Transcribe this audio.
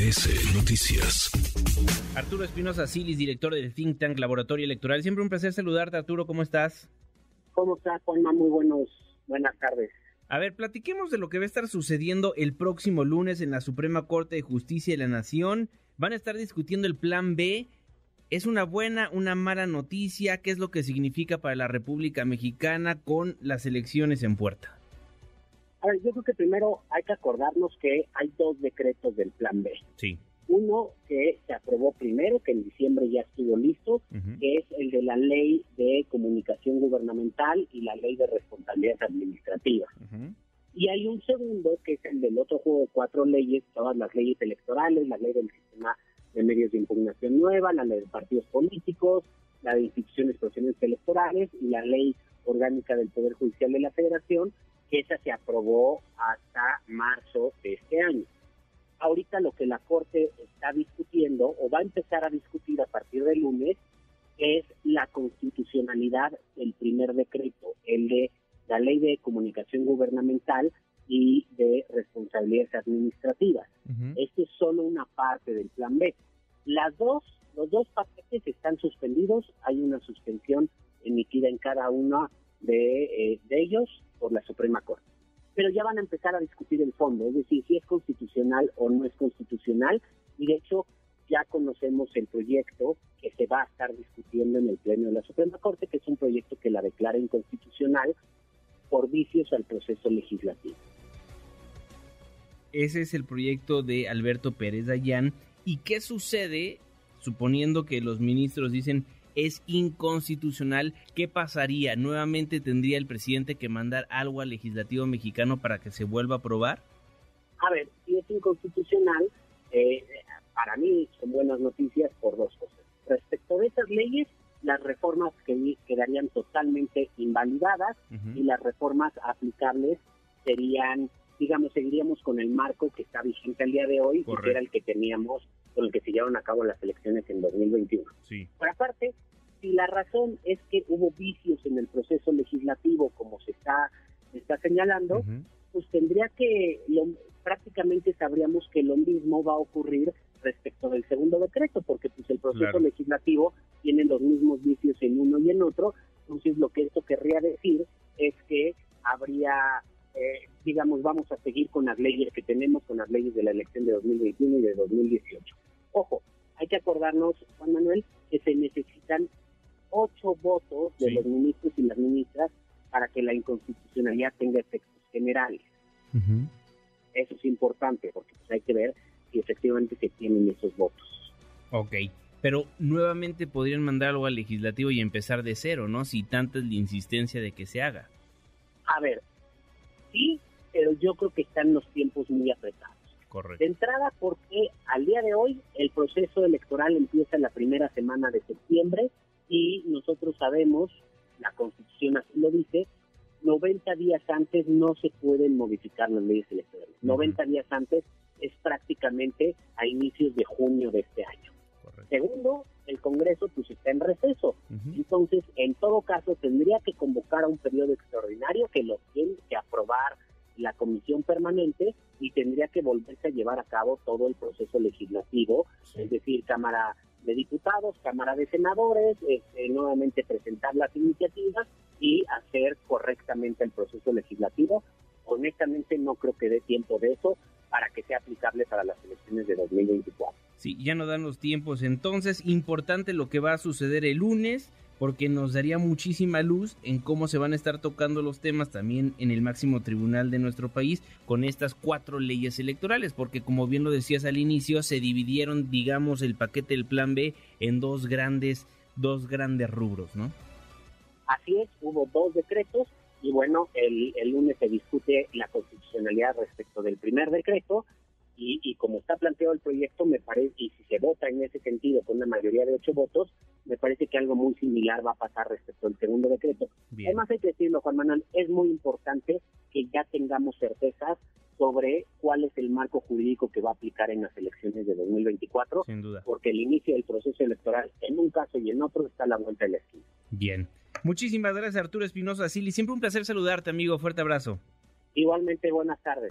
MBS Noticias. Arturo Espinosa Silis, director del Think Tank Laboratorio Electoral. Siempre un placer saludarte, Arturo. ¿Cómo estás? ¿Cómo estás, Juanma? Muy buenos, buenas tardes. A ver, platiquemos de lo que va a estar sucediendo el próximo lunes en la Suprema Corte de Justicia de la Nación. Van a estar discutiendo el Plan B. ¿Es una buena, una mala noticia? ¿Qué es lo que significa para la República Mexicana con las elecciones en puerta? A ver, yo creo que primero hay que acordarnos que hay dos decretos del Plan B. Sí. Uno que se aprobó primero, que en diciembre ya estuvo listo, que es el de la ley de comunicación gubernamental y la ley de responsabilidad administrativa. Y hay un segundo, que es el del otro juego de cuatro leyes, todas las leyes electorales, la ley del sistema de medios de impugnación nueva, la ley de partidos políticos, la de instituciones profesionales electorales y la ley orgánica del Poder Judicial de la Federación, que esa se aprobó hasta marzo de este año. Ahorita lo que la Corte está discutiendo o va a empezar a discutir a partir del lunes es la constitucionalidad del primer decreto, el de la ley de comunicación gubernamental y de responsabilidades administrativas. Esto es solo una parte del plan B. Las dos, los dos paquetes están suspendidos, hay una suspensión emitida en cada uno de, eh, de ellos por la Suprema Corte. Pero ya van a empezar a discutir el fondo, es decir, si es constitucional o no es constitucional, y de hecho ya conocemos el proyecto que se va a estar discutiendo en el Pleno de la Suprema Corte, que es un proyecto que la declara inconstitucional por vicios al proceso legislativo. Ese es el proyecto de Alberto Pérez Dayán. ¿Y qué sucede suponiendo que los ministros dicen es inconstitucional, ¿qué pasaría? ¿Nuevamente tendría el presidente que mandar algo al legislativo mexicano para que se vuelva a aprobar? A ver, si es inconstitucional, eh, para mí son buenas noticias por dos cosas. Respecto de esas leyes, las reformas que quedarían totalmente invalidadas y las reformas aplicables serían, digamos, seguiríamos con el marco que está vigente al día de hoy, que era el que teníamos con el que se llevaron a cabo las elecciones en 2021. Sí. Por aparte, si la razón es que hubo vicios en el proceso legislativo, como se está, está señalando, pues tendría que, prácticamente sabríamos que lo mismo va a ocurrir respecto del segundo decreto, porque pues el proceso legislativo tiene los mismos vicios en uno y en otro, entonces lo que esto querría decir es que habría digamos, vamos a seguir con las leyes que tenemos, con las leyes de la elección de 2021 y de 2018. Ojo, hay que acordarnos, Juan Manuel, que se necesitan ocho votos de los ministros y las ministras para que la inconstitucionalidad tenga efectos generales. Eso es importante porque pues, hay que ver si efectivamente se tienen esos votos. Ok, pero nuevamente podrían mandar algo al legislativo y empezar de cero, ¿no? Si tanta es la insistencia de que se haga. A ver, sí, pero yo creo que están los tiempos muy apretados. Correcto. De entrada, porque al día de hoy el proceso electoral empieza en la primera semana de septiembre y nosotros sabemos, la Constitución así lo dice, 90 días antes no se pueden modificar las leyes electorales. 90 días antes es prácticamente a inicios de junio de este año. Segundo, el Congreso pues está en receso. Entonces, en todo caso, tendría que convocar a un periodo extraordinario que lo la comisión permanente y tendría que volverse a llevar a cabo todo el proceso legislativo, es decir, Cámara de Diputados, Cámara de Senadores, este, nuevamente presentar las iniciativas y hacer correctamente el proceso legislativo. Honestamente no creo que dé tiempo de eso para que sea aplicable para las elecciones de 2024. Sí, ya no dan los tiempos. Entonces, importante lo que va a suceder el lunes, porque nos daría muchísima luz en cómo se van a estar tocando los temas también en el máximo tribunal de nuestro país con estas cuatro leyes electorales, porque como bien lo decías al inicio, se dividieron, digamos, el paquete del plan B en dos grandes, dos grandes rubros, ¿no? Así es, hubo dos decretos y bueno, el, el lunes se discute la constitucionalidad respecto del primer decreto y, como está planteado el proyecto, me parece, y si se vota en ese sentido con una mayoría de ocho votos, me parece que algo muy similar va a pasar respecto al segundo decreto. Además hay que decirlo, Juan Manuel, es muy importante que ya tengamos certezas sobre cuál es el marco jurídico que va a aplicar en las elecciones de 2024, Sin duda. porque el inicio del proceso electoral en un caso y en otro está a la vuelta de la esquina. Bien. Muchísimas gracias Arturo Espinosa Sili. Siempre un placer saludarte, amigo. Fuerte abrazo. Igualmente, buenas tardes.